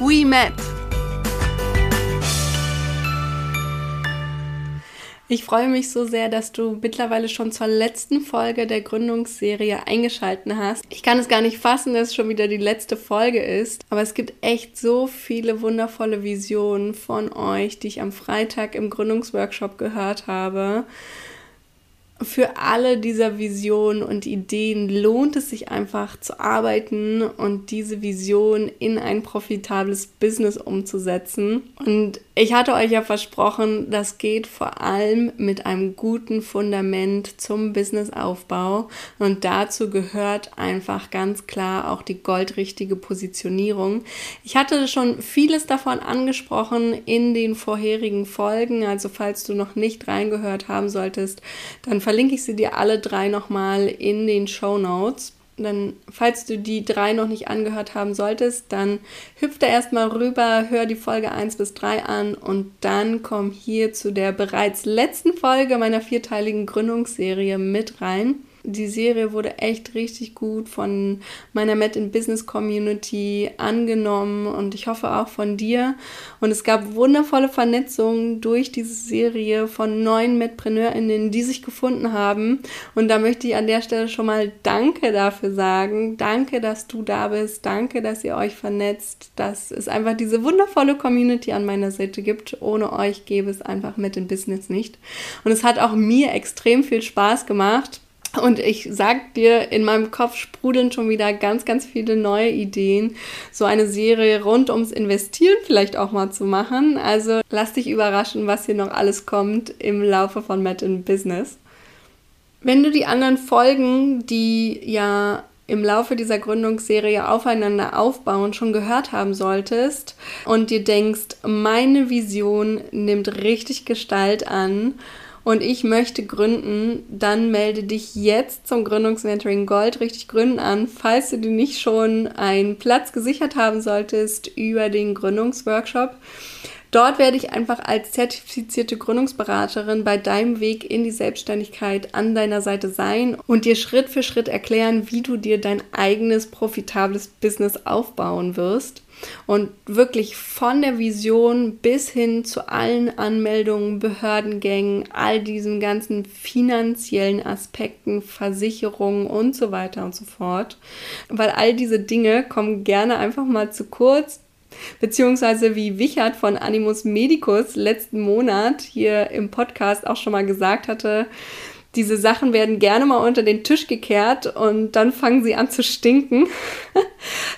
we met. Ich freue mich so sehr, dass du mittlerweile schon zur letzten Folge der Gründungsserie eingeschalten hast. Ich kann es gar nicht fassen, dass es schon wieder die letzte Folge ist, aber es gibt echt so viele wundervolle Visionen von euch, die ich am Freitag im Gründungsworkshop gehört habe für alle dieser Visionen und Ideen lohnt es sich einfach zu arbeiten und diese Vision in ein profitables Business umzusetzen. Und ich hatte euch ja versprochen, das geht vor allem mit einem guten Fundament zum Businessaufbau. Und dazu gehört einfach ganz klar auch die goldrichtige Positionierung. Ich hatte schon vieles davon angesprochen in den vorherigen Folgen. Also falls du noch nicht reingehört haben solltest, dann verlinke ich sie dir alle drei nochmal in den Show Notes. Dann, falls du die drei noch nicht angehört haben solltest, dann hüpf da erstmal rüber, hör die Folge 1 bis 3 an und dann komm hier zu der bereits letzten Folge meiner vierteiligen Gründungsserie mit rein die Serie wurde echt richtig gut von meiner Met in Business Community angenommen und ich hoffe auch von dir. Und es gab wundervolle Vernetzungen durch diese Serie von neuen MedpreneurInnen, die sich gefunden haben. Und da möchte ich an der Stelle schon mal Danke dafür sagen. Danke, dass du da bist. Danke, dass ihr euch vernetzt. Dass es einfach diese wundervolle Community an meiner Seite gibt. Ohne euch gäbe es einfach Met in Business nicht. Und es hat auch mir extrem viel Spaß gemacht und ich sag dir, in meinem Kopf sprudeln schon wieder ganz, ganz viele neue Ideen, so eine Serie rund ums Investieren vielleicht auch mal zu machen. Also lass dich überraschen, was hier noch alles kommt im Laufe von Matt in Business. Wenn du die anderen Folgen, die ja im Laufe dieser Gründungsserie aufeinander aufbauen, schon gehört haben solltest und dir denkst, meine Vision nimmt richtig Gestalt an und ich möchte gründen, dann melde dich jetzt zum Gründungsmentoring Gold. Richtig gründen an, falls du dir nicht schon einen Platz gesichert haben solltest über den Gründungsworkshop. Dort werde ich einfach als zertifizierte Gründungsberaterin bei deinem Weg in die Selbstständigkeit an deiner Seite sein und dir Schritt für Schritt erklären, wie du dir dein eigenes profitables Business aufbauen wirst und wirklich von der Vision bis hin zu allen Anmeldungen, Behördengängen, all diesen ganzen finanziellen Aspekten, Versicherungen und so weiter und so fort. Weil all diese Dinge kommen gerne einfach mal zu kurz. Beziehungsweise wie Wichert von Animus Medicus letzten Monat hier im Podcast auch schon mal gesagt hatte, diese Sachen werden gerne mal unter den Tisch gekehrt und dann fangen sie an zu stinken.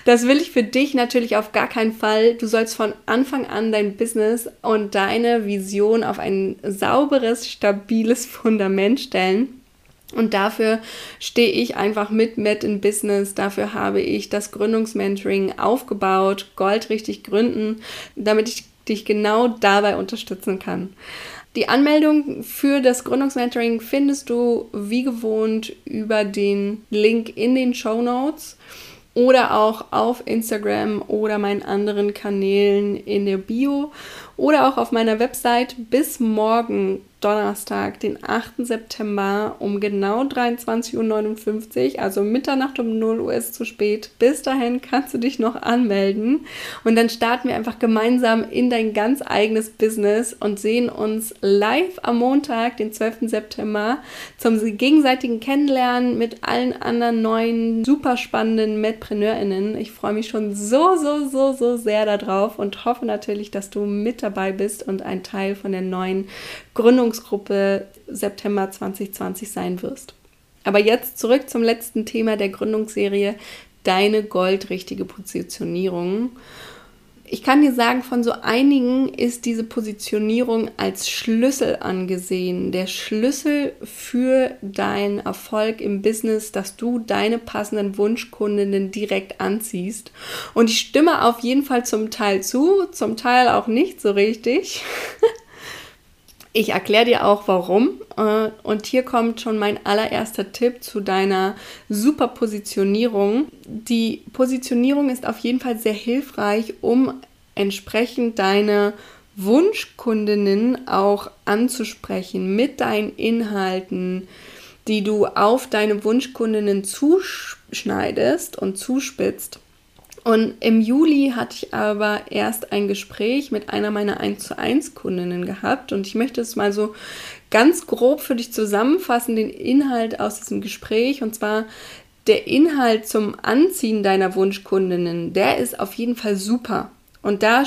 Das will ich für dich natürlich auf gar keinen Fall. Du sollst von Anfang an dein Business und deine Vision auf ein sauberes, stabiles Fundament stellen. Und dafür stehe ich einfach mit Met in Business. Dafür habe ich das Gründungsmentoring aufgebaut, goldrichtig gründen, damit ich dich genau dabei unterstützen kann. Die Anmeldung für das Gründungsmentoring findest du wie gewohnt über den Link in den Show Notes oder auch auf Instagram oder meinen anderen Kanälen in der Bio oder auch auf meiner Website. Bis morgen Donnerstag, den 8. September um genau 23.59 Uhr, also Mitternacht um 0 Uhr ist zu spät. Bis dahin kannst du dich noch anmelden und dann starten wir einfach gemeinsam in dein ganz eigenes Business und sehen uns live am Montag, den 12. September, zum gegenseitigen Kennenlernen mit allen anderen neuen, super spannenden MedpreneurInnen. Ich freue mich schon so, so, so, so sehr darauf und hoffe natürlich, dass du mit dabei bist und ein Teil von der neuen Gründungsgruppe September 2020 sein wirst. Aber jetzt zurück zum letzten Thema der Gründungsserie, deine goldrichtige Positionierung. Ich kann dir sagen, von so einigen ist diese Positionierung als Schlüssel angesehen. Der Schlüssel für deinen Erfolg im Business, dass du deine passenden Wunschkundinnen direkt anziehst. Und ich stimme auf jeden Fall zum Teil zu, zum Teil auch nicht so richtig. Ich erkläre dir auch warum. Äh, und hier kommt schon mein allererster Tipp zu deiner super Positionierung. Die Positionierung ist auf jeden Fall sehr hilfreich, um entsprechend deine Wunschkundinnen auch anzusprechen mit deinen Inhalten, die du auf deine Wunschkundinnen zuschneidest und zuspitzt. Und im Juli hatte ich aber erst ein Gespräch mit einer meiner 1 zu 1 Kundinnen gehabt und ich möchte es mal so ganz grob für dich zusammenfassen, den Inhalt aus diesem Gespräch und zwar der Inhalt zum Anziehen deiner Wunschkundinnen, der ist auf jeden Fall super. Und da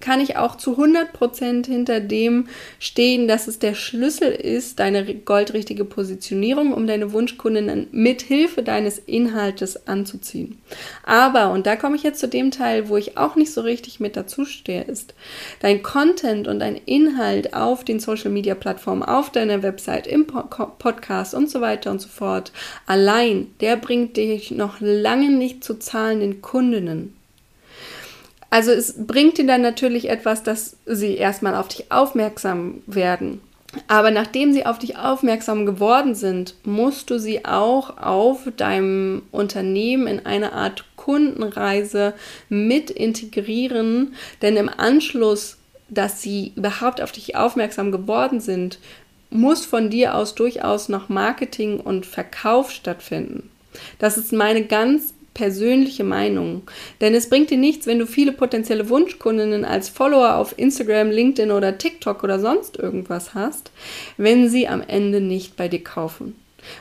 kann ich auch zu 100% hinter dem stehen, dass es der Schlüssel ist, deine goldrichtige Positionierung, um deine Wunschkundinnen mit Hilfe deines Inhaltes anzuziehen. Aber, und da komme ich jetzt zu dem Teil, wo ich auch nicht so richtig mit dazu stehe, ist, dein Content und dein Inhalt auf den Social Media Plattformen, auf deiner Website, im Podcast und so weiter und so fort, allein, der bringt dich noch lange nicht zu zahlenden Kundinnen. Also es bringt dir dann natürlich etwas, dass sie erstmal auf dich aufmerksam werden. Aber nachdem sie auf dich aufmerksam geworden sind, musst du sie auch auf deinem Unternehmen in eine Art Kundenreise mit integrieren. Denn im Anschluss, dass sie überhaupt auf dich aufmerksam geworden sind, muss von dir aus durchaus noch Marketing und Verkauf stattfinden. Das ist meine ganz persönliche Meinung. Denn es bringt dir nichts, wenn du viele potenzielle Wunschkundinnen als Follower auf Instagram, LinkedIn oder TikTok oder sonst irgendwas hast, wenn sie am Ende nicht bei dir kaufen.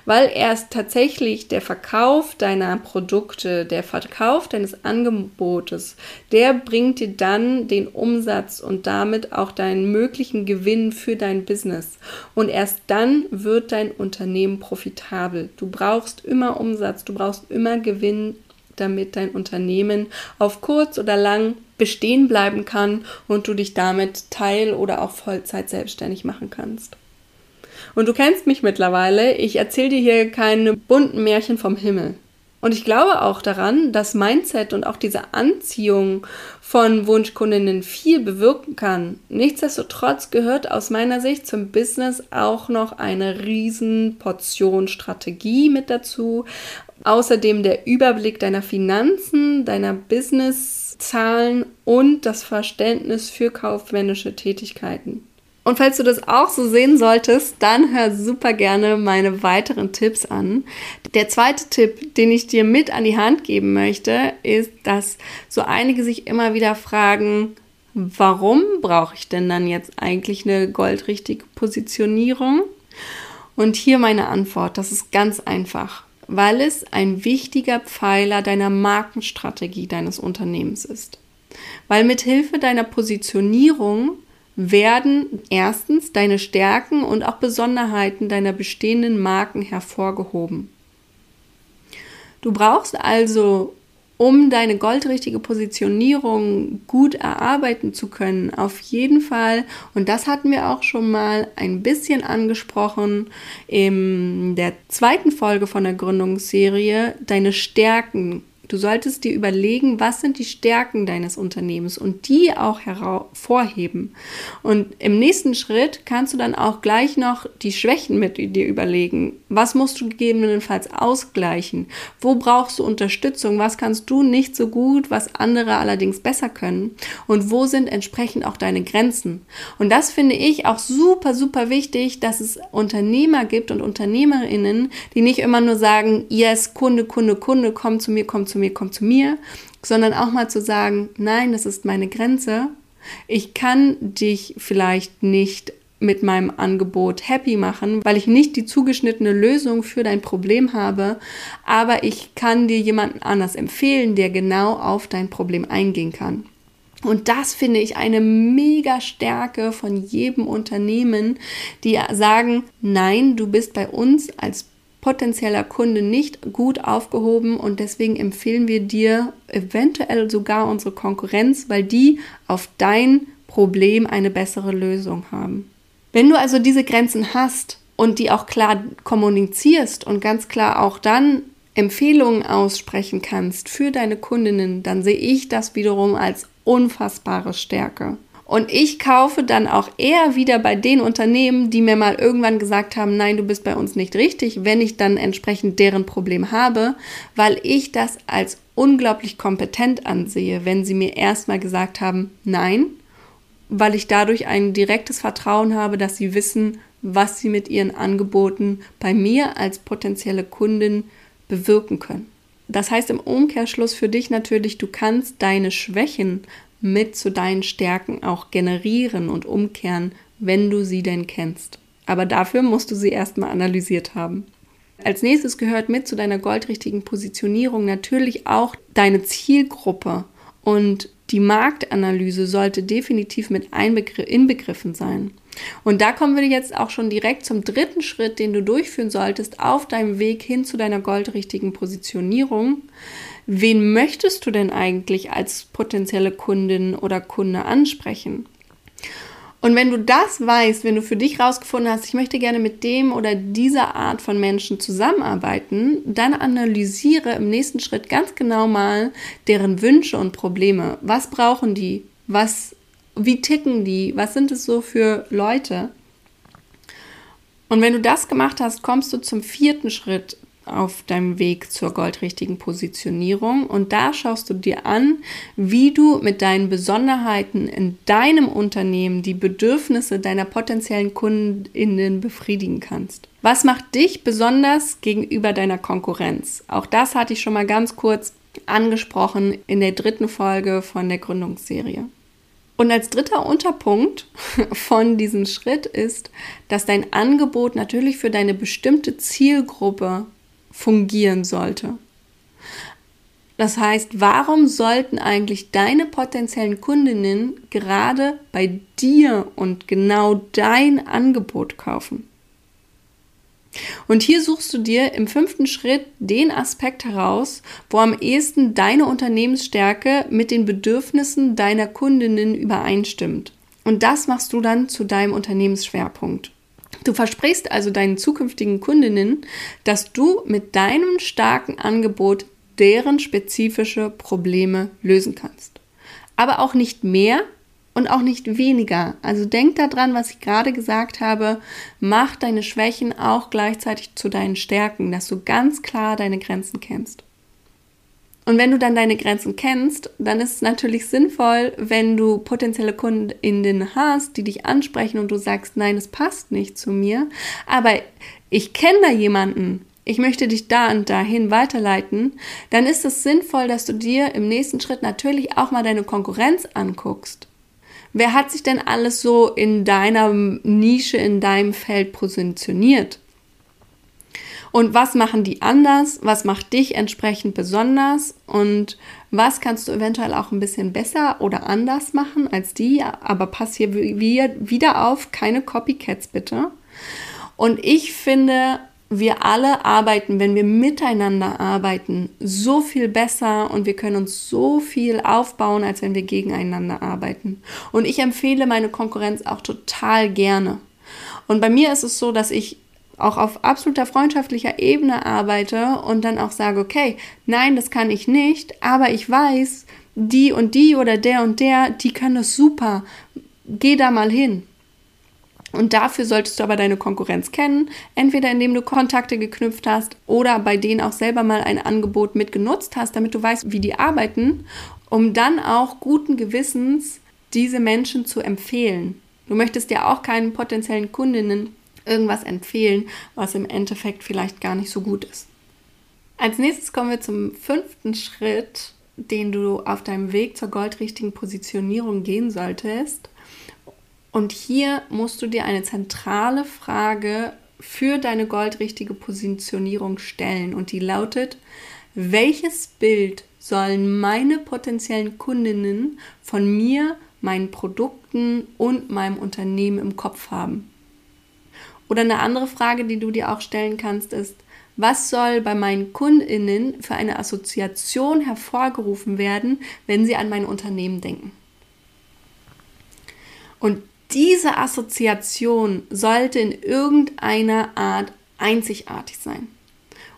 Weil erst tatsächlich der Verkauf deiner Produkte, der Verkauf deines Angebotes, der bringt dir dann den Umsatz und damit auch deinen möglichen Gewinn für dein Business. Und erst dann wird dein Unternehmen profitabel. Du brauchst immer Umsatz, du brauchst immer Gewinn damit dein Unternehmen auf kurz oder lang bestehen bleiben kann und du dich damit Teil- oder auch Vollzeit selbstständig machen kannst. Und du kennst mich mittlerweile, ich erzähle dir hier keine bunten Märchen vom Himmel. Und ich glaube auch daran, dass Mindset und auch diese Anziehung von Wunschkundinnen viel bewirken kann. Nichtsdestotrotz gehört aus meiner Sicht zum Business auch noch eine riesen Portion Strategie mit dazu, Außerdem der Überblick deiner Finanzen, deiner Businesszahlen und das Verständnis für kaufmännische Tätigkeiten. Und falls du das auch so sehen solltest, dann hör super gerne meine weiteren Tipps an. Der zweite Tipp, den ich dir mit an die Hand geben möchte, ist, dass so einige sich immer wieder fragen, warum brauche ich denn dann jetzt eigentlich eine goldrichtige Positionierung? Und hier meine Antwort, das ist ganz einfach weil es ein wichtiger Pfeiler deiner Markenstrategie deines Unternehmens ist. Weil mit Hilfe deiner Positionierung werden erstens deine Stärken und auch Besonderheiten deiner bestehenden Marken hervorgehoben. Du brauchst also um deine goldrichtige Positionierung gut erarbeiten zu können, auf jeden Fall, und das hatten wir auch schon mal ein bisschen angesprochen in der zweiten Folge von der Gründungsserie, deine Stärken Du solltest dir überlegen, was sind die Stärken deines Unternehmens und die auch hervorheben. Und im nächsten Schritt kannst du dann auch gleich noch die Schwächen mit dir überlegen. Was musst du gegebenenfalls ausgleichen? Wo brauchst du Unterstützung? Was kannst du nicht so gut, was andere allerdings besser können? Und wo sind entsprechend auch deine Grenzen? Und das finde ich auch super, super wichtig, dass es Unternehmer gibt und Unternehmerinnen, die nicht immer nur sagen, yes, Kunde, Kunde, Kunde, komm zu mir, komm zu mir, komm zu mir, sondern auch mal zu sagen, nein, das ist meine Grenze. Ich kann dich vielleicht nicht mit meinem Angebot happy machen, weil ich nicht die zugeschnittene Lösung für dein Problem habe, aber ich kann dir jemanden anders empfehlen, der genau auf dein Problem eingehen kann. Und das finde ich eine mega Stärke von jedem Unternehmen, die sagen, nein, du bist bei uns als potenzieller Kunde nicht gut aufgehoben und deswegen empfehlen wir dir eventuell sogar unsere Konkurrenz, weil die auf dein Problem eine bessere Lösung haben. Wenn du also diese Grenzen hast und die auch klar kommunizierst und ganz klar auch dann Empfehlungen aussprechen kannst für deine Kundinnen, dann sehe ich das wiederum als unfassbare Stärke. Und ich kaufe dann auch eher wieder bei den Unternehmen, die mir mal irgendwann gesagt haben, nein, du bist bei uns nicht richtig, wenn ich dann entsprechend deren Problem habe, weil ich das als unglaublich kompetent ansehe, wenn sie mir erstmal gesagt haben, nein, weil ich dadurch ein direktes Vertrauen habe, dass sie wissen, was sie mit ihren Angeboten bei mir als potenzielle Kundin bewirken können. Das heißt im Umkehrschluss für dich natürlich, du kannst deine Schwächen mit zu deinen Stärken auch generieren und umkehren, wenn du sie denn kennst. Aber dafür musst du sie erstmal analysiert haben. Als nächstes gehört mit zu deiner goldrichtigen Positionierung natürlich auch deine Zielgruppe und die Marktanalyse sollte definitiv mit inbegriffen sein. Und da kommen wir jetzt auch schon direkt zum dritten Schritt, den du durchführen solltest auf deinem Weg hin zu deiner goldrichtigen Positionierung. Wen möchtest du denn eigentlich als potenzielle Kundin oder Kunde ansprechen? Und wenn du das weißt, wenn du für dich rausgefunden hast, ich möchte gerne mit dem oder dieser Art von Menschen zusammenarbeiten, dann analysiere im nächsten Schritt ganz genau mal deren Wünsche und Probleme. Was brauchen die? Was, wie ticken die? Was sind es so für Leute? Und wenn du das gemacht hast, kommst du zum vierten Schritt auf deinem Weg zur goldrichtigen Positionierung. Und da schaust du dir an, wie du mit deinen Besonderheiten in deinem Unternehmen die Bedürfnisse deiner potenziellen Kundinnen befriedigen kannst. Was macht dich besonders gegenüber deiner Konkurrenz? Auch das hatte ich schon mal ganz kurz angesprochen in der dritten Folge von der Gründungsserie. Und als dritter Unterpunkt von diesem Schritt ist, dass dein Angebot natürlich für deine bestimmte Zielgruppe fungieren sollte. Das heißt, warum sollten eigentlich deine potenziellen Kundinnen gerade bei dir und genau dein Angebot kaufen? Und hier suchst du dir im fünften Schritt den Aspekt heraus, wo am ehesten deine Unternehmensstärke mit den Bedürfnissen deiner Kundinnen übereinstimmt. Und das machst du dann zu deinem Unternehmensschwerpunkt. Du versprichst also deinen zukünftigen Kundinnen, dass du mit deinem starken Angebot deren spezifische Probleme lösen kannst. Aber auch nicht mehr und auch nicht weniger. Also denk daran, was ich gerade gesagt habe. Mach deine Schwächen auch gleichzeitig zu deinen Stärken, dass du ganz klar deine Grenzen kennst. Und wenn du dann deine Grenzen kennst, dann ist es natürlich sinnvoll, wenn du potenzielle Kundinnen hast, die dich ansprechen und du sagst, nein, es passt nicht zu mir, aber ich kenne da jemanden, ich möchte dich da und dahin weiterleiten, dann ist es sinnvoll, dass du dir im nächsten Schritt natürlich auch mal deine Konkurrenz anguckst. Wer hat sich denn alles so in deiner Nische, in deinem Feld positioniert? Und was machen die anders? Was macht dich entsprechend besonders? Und was kannst du eventuell auch ein bisschen besser oder anders machen als die? Aber pass hier wieder auf, keine Copycats bitte. Und ich finde, wir alle arbeiten, wenn wir miteinander arbeiten, so viel besser und wir können uns so viel aufbauen, als wenn wir gegeneinander arbeiten. Und ich empfehle meine Konkurrenz auch total gerne. Und bei mir ist es so, dass ich auch auf absoluter freundschaftlicher Ebene arbeite und dann auch sage, okay, nein, das kann ich nicht, aber ich weiß, die und die oder der und der, die können das super. Geh da mal hin. Und dafür solltest du aber deine Konkurrenz kennen, entweder indem du Kontakte geknüpft hast oder bei denen auch selber mal ein Angebot mitgenutzt hast, damit du weißt, wie die arbeiten, um dann auch guten Gewissens diese Menschen zu empfehlen. Du möchtest ja auch keinen potenziellen Kundinnen irgendwas empfehlen, was im Endeffekt vielleicht gar nicht so gut ist. Als nächstes kommen wir zum fünften Schritt, den du auf deinem Weg zur goldrichtigen Positionierung gehen solltest. Und hier musst du dir eine zentrale Frage für deine goldrichtige Positionierung stellen. Und die lautet, welches Bild sollen meine potenziellen Kundinnen von mir, meinen Produkten und meinem Unternehmen im Kopf haben? Oder eine andere Frage, die du dir auch stellen kannst, ist, Was soll bei meinen Kundinnen für eine Assoziation hervorgerufen werden, wenn sie an mein Unternehmen denken? Und diese Assoziation sollte in irgendeiner Art einzigartig sein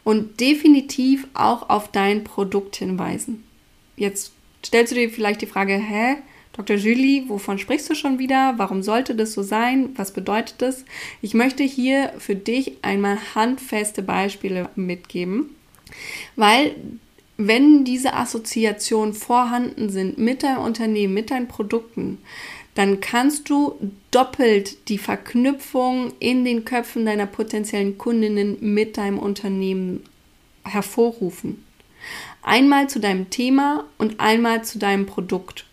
und definitiv auch auf dein Produkt hinweisen. Jetzt stellst du dir vielleicht die Frage, hä, Dr. Julie, wovon sprichst du schon wieder? Warum sollte das so sein? Was bedeutet das? Ich möchte hier für dich einmal handfeste Beispiele mitgeben, weil wenn diese Assoziationen vorhanden sind mit deinem Unternehmen, mit deinen Produkten, dann kannst du doppelt die Verknüpfung in den Köpfen deiner potenziellen Kundinnen mit deinem Unternehmen hervorrufen. Einmal zu deinem Thema und einmal zu deinem Produkt.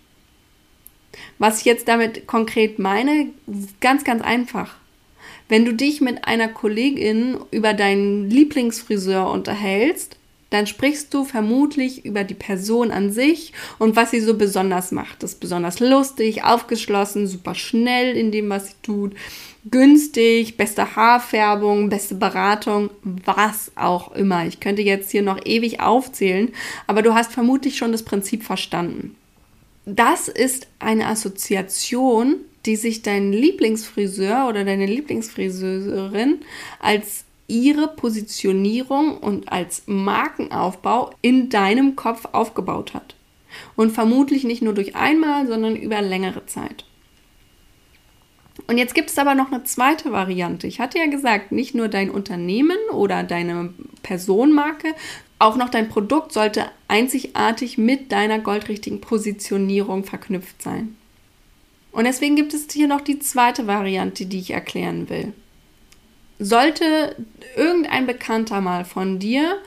Was ich jetzt damit konkret meine, ganz, ganz einfach. Wenn du dich mit einer Kollegin über deinen Lieblingsfriseur unterhältst, dann sprichst du vermutlich über die Person an sich und was sie so besonders macht. Das ist besonders lustig, aufgeschlossen, super schnell in dem, was sie tut, günstig, beste Haarfärbung, beste Beratung, was auch immer. Ich könnte jetzt hier noch ewig aufzählen, aber du hast vermutlich schon das Prinzip verstanden. Das ist eine Assoziation, die sich dein Lieblingsfriseur oder deine Lieblingsfriseurin als ihre Positionierung und als Markenaufbau in deinem Kopf aufgebaut hat. Und vermutlich nicht nur durch einmal, sondern über längere Zeit. Und jetzt gibt es aber noch eine zweite Variante. Ich hatte ja gesagt, nicht nur dein Unternehmen oder deine Personenmarke, auch noch dein Produkt sollte einzigartig mit deiner goldrichtigen Positionierung verknüpft sein. Und deswegen gibt es hier noch die zweite Variante, die ich erklären will. Sollte irgendein Bekannter mal von dir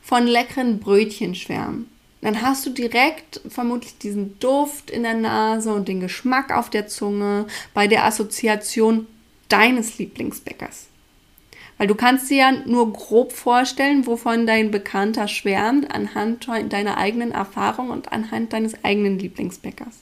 von leckeren Brötchen schwärmen, dann hast du direkt vermutlich diesen Duft in der Nase und den Geschmack auf der Zunge bei der Assoziation deines Lieblingsbäckers. Weil du kannst dir ja nur grob vorstellen, wovon dein Bekannter schwärmt, anhand deiner eigenen Erfahrung und anhand deines eigenen Lieblingsbäckers.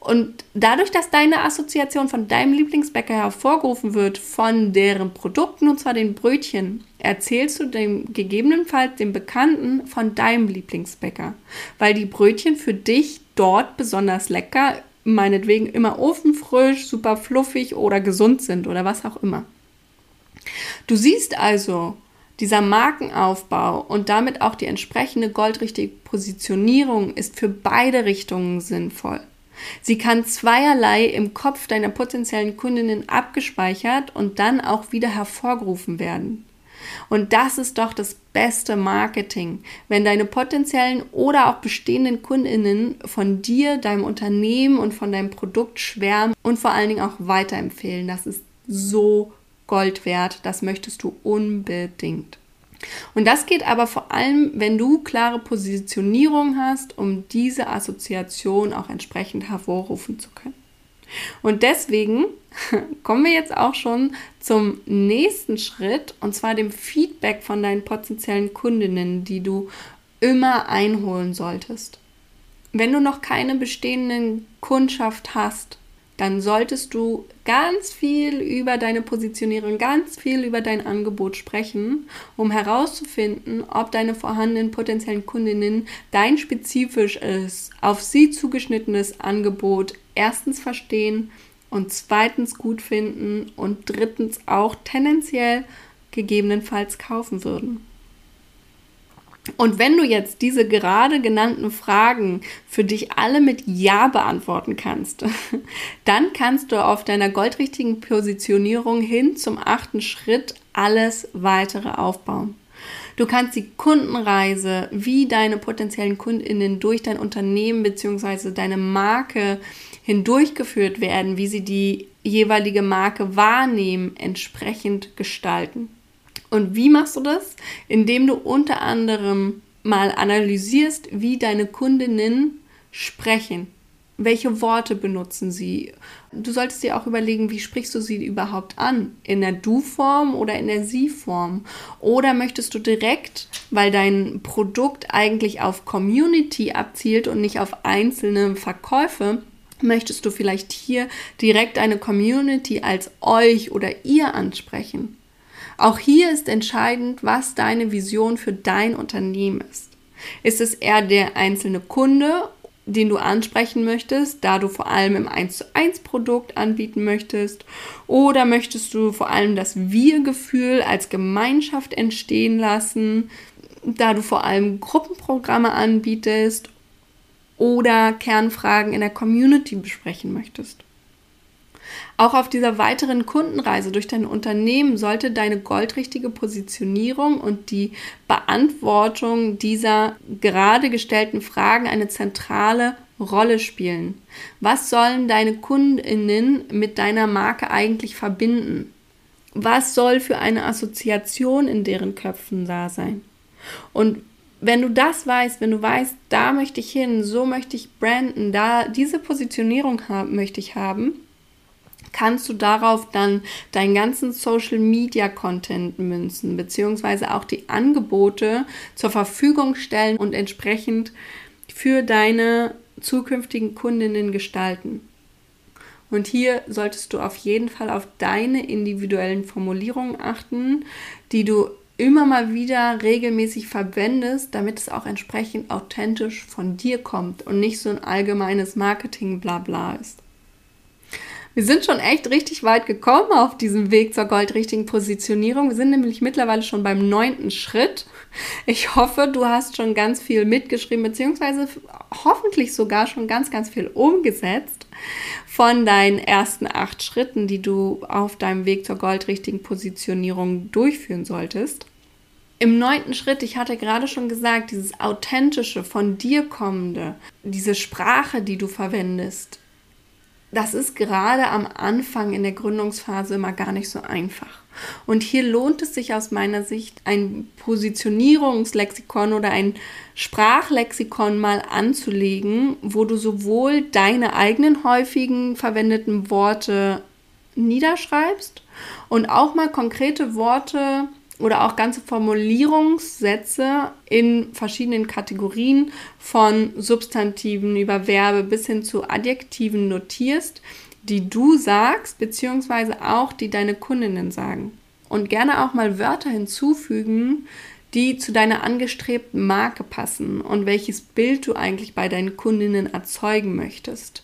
Und dadurch, dass deine Assoziation von deinem Lieblingsbäcker hervorgerufen wird, von deren Produkten, und zwar den Brötchen, erzählst du dem gegebenenfalls dem Bekannten von deinem Lieblingsbäcker. Weil die Brötchen für dich dort besonders lecker, meinetwegen immer ofenfrisch, super fluffig oder gesund sind oder was auch immer. Du siehst also, dieser Markenaufbau und damit auch die entsprechende goldrichtige Positionierung ist für beide Richtungen sinnvoll. Sie kann zweierlei im Kopf deiner potenziellen Kundinnen abgespeichert und dann auch wieder hervorgerufen werden. Und das ist doch das beste Marketing, wenn deine potenziellen oder auch bestehenden Kundinnen von dir, deinem Unternehmen und von deinem Produkt schwärmen und vor allen Dingen auch weiterempfehlen. Das ist so Gold wert. Das möchtest du unbedingt. Und das geht aber vor allem, wenn du klare Positionierung hast, um diese Assoziation auch entsprechend hervorrufen zu können. Und deswegen kommen wir jetzt auch schon zum nächsten Schritt, und zwar dem Feedback von deinen potenziellen Kundinnen, die du immer einholen solltest. Wenn du noch keine bestehenden Kundschaft hast, dann solltest du ganz viel über deine Positionierung, ganz viel über dein Angebot sprechen, um herauszufinden, ob deine vorhandenen potenziellen Kundinnen dein spezifisches, auf sie zugeschnittenes Angebot erstens verstehen und zweitens gut finden und drittens auch tendenziell gegebenenfalls kaufen würden. Und wenn du jetzt diese gerade genannten Fragen für dich alle mit Ja beantworten kannst, dann kannst du auf deiner goldrichtigen Positionierung hin zum achten Schritt alles weitere aufbauen. Du kannst die Kundenreise, wie deine potenziellen Kundinnen durch dein Unternehmen bzw. deine Marke hindurchgeführt werden, wie sie die jeweilige Marke wahrnehmen, entsprechend gestalten. Und wie machst du das? Indem du unter anderem mal analysierst, wie deine Kundinnen sprechen. Welche Worte benutzen sie? Du solltest dir auch überlegen, wie sprichst du sie überhaupt an? In der Du-Form oder in der Sie-Form? Oder möchtest du direkt, weil dein Produkt eigentlich auf Community abzielt und nicht auf einzelne Verkäufe, möchtest du vielleicht hier direkt eine Community als euch oder ihr ansprechen? Auch hier ist entscheidend, was deine Vision für dein Unternehmen ist. Ist es eher der einzelne Kunde, den du ansprechen möchtest, da du vor allem im 1 zu 1 Produkt anbieten möchtest? Oder möchtest du vor allem das Wir-Gefühl als Gemeinschaft entstehen lassen, da du vor allem Gruppenprogramme anbietest oder Kernfragen in der Community besprechen möchtest? Auch auf dieser weiteren Kundenreise durch dein Unternehmen sollte deine goldrichtige Positionierung und die Beantwortung dieser gerade gestellten Fragen eine zentrale Rolle spielen. Was sollen deine Kundinnen mit deiner Marke eigentlich verbinden? Was soll für eine Assoziation in deren Köpfen da sein? Und wenn du das weißt, wenn du weißt, da möchte ich hin, so möchte ich branden, da diese Positionierung haben, möchte ich haben, kannst du darauf dann deinen ganzen Social Media Content münzen, beziehungsweise auch die Angebote zur Verfügung stellen und entsprechend für deine zukünftigen Kundinnen gestalten. Und hier solltest du auf jeden Fall auf deine individuellen Formulierungen achten, die du immer mal wieder regelmäßig verwendest, damit es auch entsprechend authentisch von dir kommt und nicht so ein allgemeines Marketing-Blabla ist. Wir sind schon echt richtig weit gekommen auf diesem Weg zur goldrichtigen Positionierung. Wir sind nämlich mittlerweile schon beim neunten Schritt. Ich hoffe, du hast schon ganz viel mitgeschrieben, beziehungsweise hoffentlich sogar schon ganz, ganz viel umgesetzt von deinen ersten acht Schritten, die du auf deinem Weg zur goldrichtigen Positionierung durchführen solltest. Im neunten Schritt, ich hatte gerade schon gesagt, dieses authentische, von dir kommende, diese Sprache, die du verwendest, das ist gerade am Anfang in der Gründungsphase immer gar nicht so einfach. Und hier lohnt es sich aus meiner Sicht, ein Positionierungslexikon oder ein Sprachlexikon mal anzulegen, wo du sowohl deine eigenen häufigen verwendeten Worte niederschreibst und auch mal konkrete Worte oder auch ganze Formulierungssätze in verschiedenen Kategorien von Substantiven über Verbe bis hin zu Adjektiven notierst, die du sagst, beziehungsweise auch die deine Kundinnen sagen. Und gerne auch mal Wörter hinzufügen, die zu deiner angestrebten Marke passen und welches Bild du eigentlich bei deinen Kundinnen erzeugen möchtest.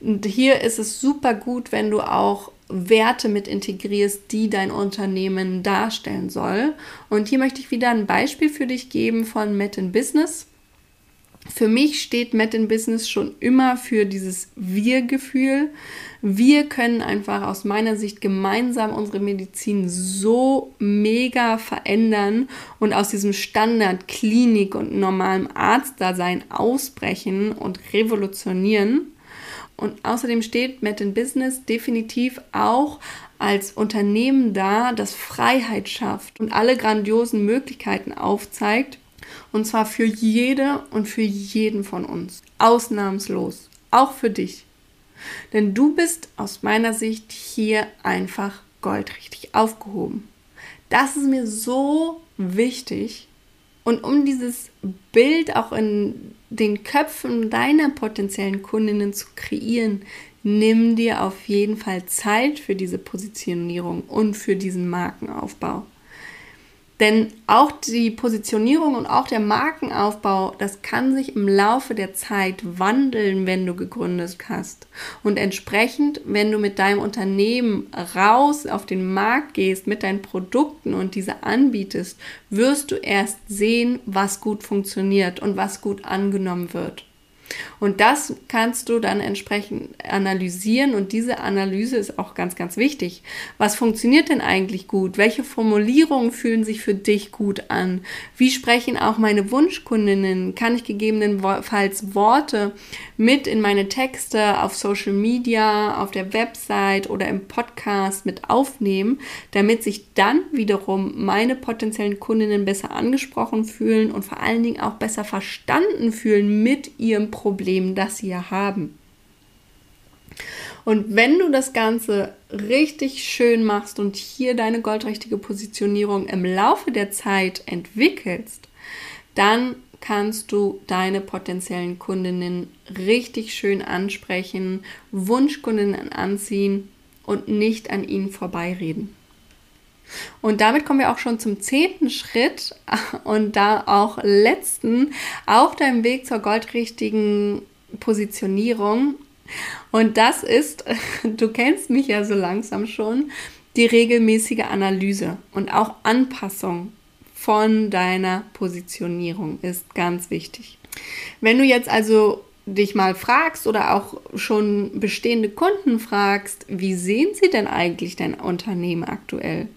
Und hier ist es super gut, wenn du auch Werte mit integrierst, die dein Unternehmen darstellen soll. Und hier möchte ich wieder ein Beispiel für dich geben von Met in Business. Für mich steht Met in Business schon immer für dieses Wir-Gefühl. Wir können einfach aus meiner Sicht gemeinsam unsere Medizin so mega verändern und aus diesem Standard Klinik und normalem Arztdasein ausbrechen und revolutionieren. Und außerdem steht Met in Business definitiv auch als Unternehmen da, das Freiheit schafft und alle grandiosen Möglichkeiten aufzeigt. Und zwar für jede und für jeden von uns. Ausnahmslos. Auch für dich. Denn du bist aus meiner Sicht hier einfach goldrichtig aufgehoben. Das ist mir so wichtig. Und um dieses Bild auch in den Köpfen deiner potenziellen Kundinnen zu kreieren, nimm dir auf jeden Fall Zeit für diese Positionierung und für diesen Markenaufbau. Denn auch die Positionierung und auch der Markenaufbau, das kann sich im Laufe der Zeit wandeln, wenn du gegründet hast. Und entsprechend, wenn du mit deinem Unternehmen raus auf den Markt gehst, mit deinen Produkten und diese anbietest, wirst du erst sehen, was gut funktioniert und was gut angenommen wird. Und das kannst du dann entsprechend analysieren und diese Analyse ist auch ganz, ganz wichtig. Was funktioniert denn eigentlich gut? Welche Formulierungen fühlen sich für dich gut an? Wie sprechen auch meine Wunschkundinnen? Kann ich gegebenenfalls Worte mit in meine Texte auf Social Media, auf der Website oder im Podcast mit aufnehmen, damit sich dann wiederum meine potenziellen Kundinnen besser angesprochen fühlen und vor allen Dingen auch besser verstanden fühlen mit ihrem Produkt Problem, das sie ja haben. Und wenn du das Ganze richtig schön machst und hier deine goldrichtige Positionierung im Laufe der Zeit entwickelst, dann kannst du deine potenziellen Kundinnen richtig schön ansprechen, Wunschkundinnen anziehen und nicht an ihnen vorbeireden. Und damit kommen wir auch schon zum zehnten Schritt und da auch letzten auf deinem Weg zur goldrichtigen Positionierung. Und das ist, du kennst mich ja so langsam schon, die regelmäßige Analyse und auch Anpassung von deiner Positionierung ist ganz wichtig. Wenn du jetzt also dich mal fragst oder auch schon bestehende Kunden fragst, wie sehen sie denn eigentlich dein Unternehmen aktuell?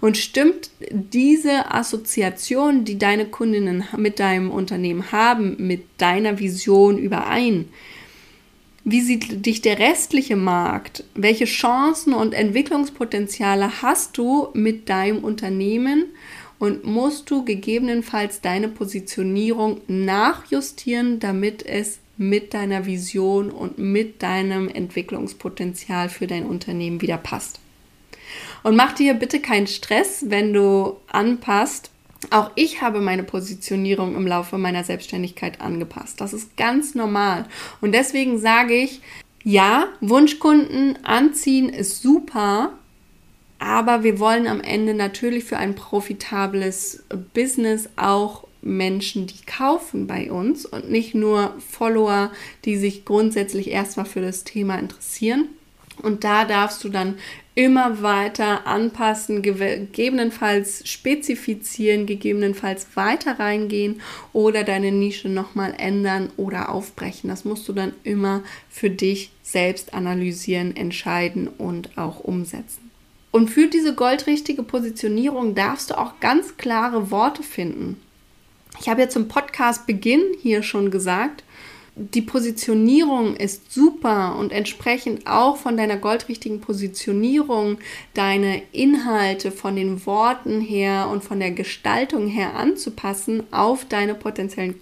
Und stimmt diese Assoziation, die deine Kundinnen mit deinem Unternehmen haben, mit deiner Vision überein? Wie sieht dich der restliche Markt? Welche Chancen und Entwicklungspotenziale hast du mit deinem Unternehmen? Und musst du gegebenenfalls deine Positionierung nachjustieren, damit es mit deiner Vision und mit deinem Entwicklungspotenzial für dein Unternehmen wieder passt? Und mach dir bitte keinen Stress, wenn du anpasst. Auch ich habe meine Positionierung im Laufe meiner Selbstständigkeit angepasst. Das ist ganz normal. Und deswegen sage ich, ja, Wunschkunden anziehen ist super, aber wir wollen am Ende natürlich für ein profitables Business auch Menschen, die kaufen bei uns und nicht nur Follower, die sich grundsätzlich erstmal für das Thema interessieren. Und da darfst du dann immer weiter anpassen, gegebenenfalls spezifizieren, gegebenenfalls weiter reingehen oder deine Nische nochmal ändern oder aufbrechen. Das musst du dann immer für dich selbst analysieren, entscheiden und auch umsetzen. Und für diese goldrichtige Positionierung darfst du auch ganz klare Worte finden. Ich habe jetzt zum Podcast Beginn hier schon gesagt, die Positionierung ist super und entsprechend auch von deiner goldrichtigen Positionierung deine Inhalte von den Worten her und von der Gestaltung her anzupassen auf deine potenziellen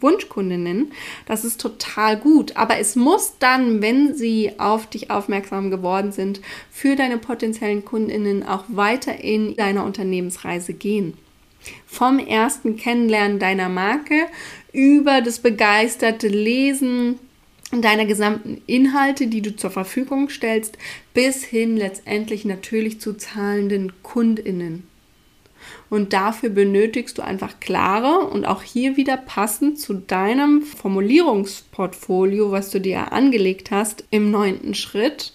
Wunschkundinnen. Das ist total gut. Aber es muss dann, wenn sie auf dich aufmerksam geworden sind, für deine potenziellen Kundinnen auch weiter in deiner Unternehmensreise gehen. Vom ersten Kennenlernen deiner Marke über das begeisterte Lesen deiner gesamten Inhalte, die du zur Verfügung stellst, bis hin letztendlich natürlich zu zahlenden Kundinnen. Und dafür benötigst du einfach klare und auch hier wieder passend zu deinem Formulierungsportfolio, was du dir angelegt hast, im neunten Schritt,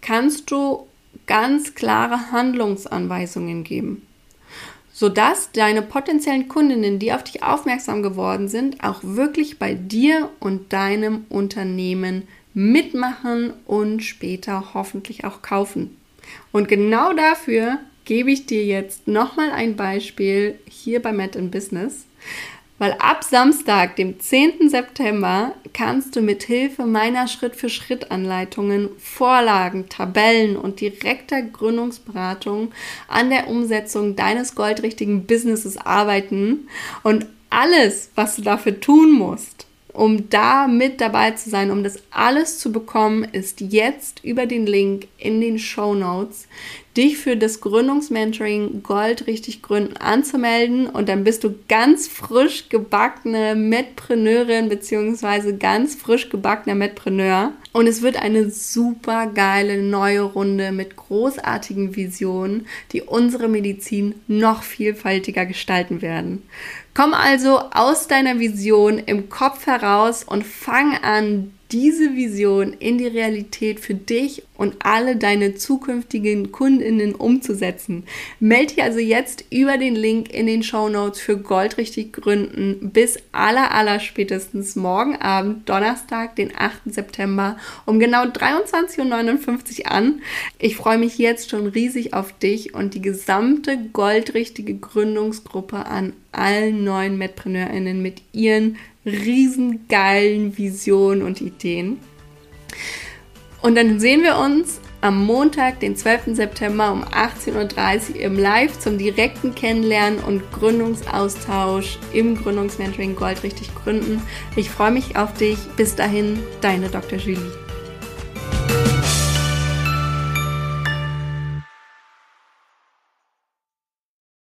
kannst du ganz klare Handlungsanweisungen geben sodass deine potenziellen Kundinnen, die auf dich aufmerksam geworden sind, auch wirklich bei dir und deinem Unternehmen mitmachen und später hoffentlich auch kaufen. Und genau dafür gebe ich dir jetzt nochmal ein Beispiel hier bei Met in Business. Weil ab Samstag, dem 10. September, kannst du mit Hilfe meiner Schritt-für-Schritt-Anleitungen, Vorlagen, Tabellen und direkter Gründungsberatung an der Umsetzung deines goldrichtigen Businesses arbeiten. Und alles, was du dafür tun musst, um da mit dabei zu sein, um das alles zu bekommen, ist jetzt über den Link in den Show Notes dich für das Gründungsmentoring Gold richtig gründen anzumelden und dann bist du ganz frisch gebackene Medpreneurin beziehungsweise ganz frisch gebackener Medpreneur und es wird eine super geile neue Runde mit großartigen Visionen, die unsere Medizin noch vielfältiger gestalten werden. Komm also aus deiner Vision im Kopf heraus und fang an, diese Vision in die Realität für dich und alle deine zukünftigen Kundinnen umzusetzen. Melde dich also jetzt über den Link in den Show Notes für Goldrichtig Gründen bis aller, aller spätestens morgen Abend, Donnerstag, den 8. September um genau 23.59 Uhr an. Ich freue mich jetzt schon riesig auf dich und die gesamte goldrichtige Gründungsgruppe an allen neuen MedpreneurInnen mit ihren riesengeilen Visionen und Ideen. Und dann sehen wir uns am Montag, den 12. September um 18.30 Uhr im Live zum direkten Kennenlernen und Gründungsaustausch im Gründungsmentoring Gold richtig gründen. Ich freue mich auf dich. Bis dahin, deine Dr. Julie.